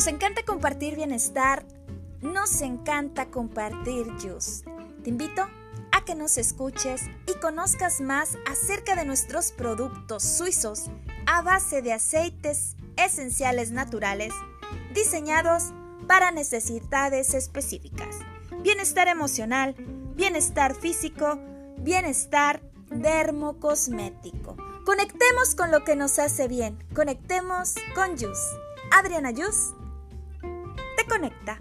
Nos encanta compartir bienestar, nos encanta compartir Juice. Te invito a que nos escuches y conozcas más acerca de nuestros productos suizos a base de aceites esenciales naturales diseñados para necesidades específicas. Bienestar emocional, bienestar físico, bienestar dermocosmético. Conectemos con lo que nos hace bien. Conectemos con Yus. Adriana Yus conecta.